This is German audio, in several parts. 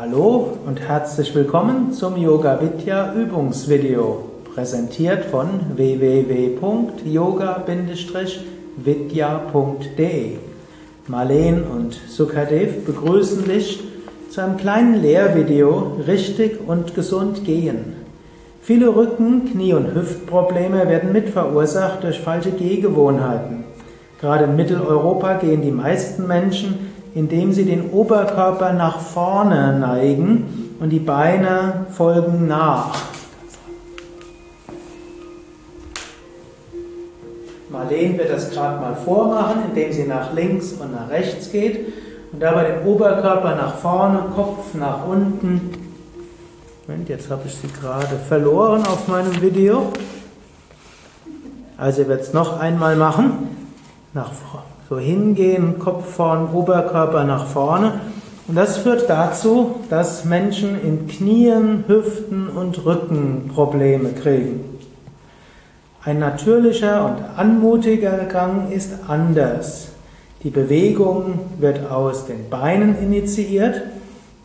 Hallo und herzlich willkommen zum Yoga Vidya Übungsvideo, präsentiert von www.yoga-vidya.de. Marleen und Sukadev begrüßen dich zu einem kleinen Lehrvideo Richtig und gesund gehen. Viele Rücken-, Knie- und Hüftprobleme werden mit verursacht durch falsche Gehgewohnheiten. Gerade in Mitteleuropa gehen die meisten Menschen, indem sie den Oberkörper nach vorne neigen und die Beine folgen nach. Marleen wird das gerade mal vormachen, indem sie nach links und nach rechts geht und dabei den Oberkörper nach vorne, Kopf nach unten. Moment, jetzt habe ich sie gerade verloren auf meinem Video. Also wird es noch einmal machen nach so hingehen, Kopf vorn, Oberkörper nach vorne. Und das führt dazu, dass Menschen in Knien, Hüften und Rücken Probleme kriegen. Ein natürlicher und anmutiger Gang ist anders. Die Bewegung wird aus den Beinen initiiert,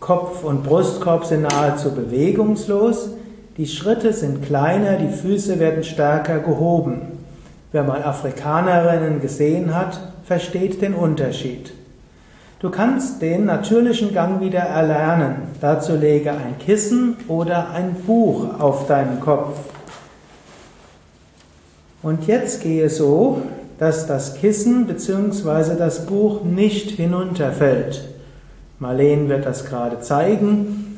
Kopf und Brustkorb sind nahezu bewegungslos, die Schritte sind kleiner, die Füße werden stärker gehoben. Wer mal Afrikanerinnen gesehen hat, versteht den Unterschied. Du kannst den natürlichen Gang wieder erlernen. Dazu lege ein Kissen oder ein Buch auf deinen Kopf. Und jetzt gehe so, dass das Kissen bzw. das Buch nicht hinunterfällt. Marleen wird das gerade zeigen.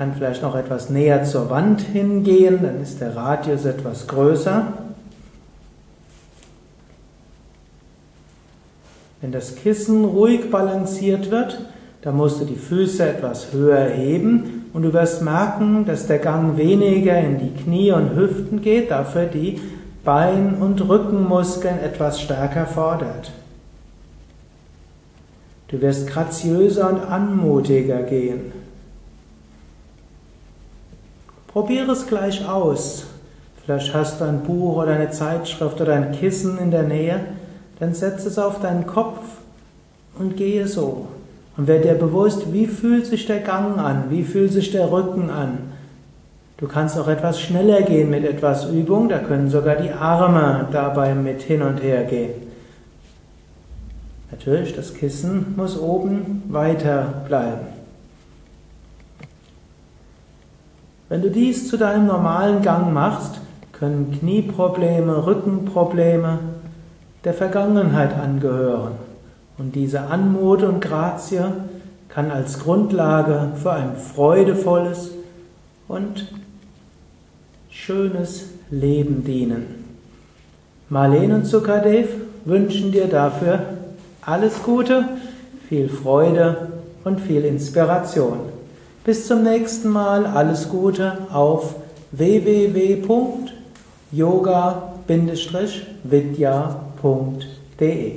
Kann vielleicht noch etwas näher zur Wand hingehen, dann ist der Radius etwas größer. Wenn das Kissen ruhig balanciert wird, dann musst du die Füße etwas höher heben und du wirst merken, dass der Gang weniger in die Knie und Hüften geht, dafür die Bein- und Rückenmuskeln etwas stärker fordert. Du wirst graziöser und anmutiger gehen. Probiere es gleich aus. Vielleicht hast du ein Buch oder eine Zeitschrift oder ein Kissen in der Nähe. Dann setz es auf deinen Kopf und gehe so. Und werde dir bewusst, wie fühlt sich der Gang an, wie fühlt sich der Rücken an. Du kannst auch etwas schneller gehen mit etwas Übung, da können sogar die Arme dabei mit hin und her gehen. Natürlich, das Kissen muss oben weiter bleiben. Wenn du dies zu deinem normalen Gang machst, können Knieprobleme, Rückenprobleme der Vergangenheit angehören. Und diese Anmut und Grazie kann als Grundlage für ein freudevolles und schönes Leben dienen. Marlene und Sukadev wünschen dir dafür alles Gute, viel Freude und viel Inspiration. Bis zum nächsten Mal, alles Gute auf www.yoga-vidya.de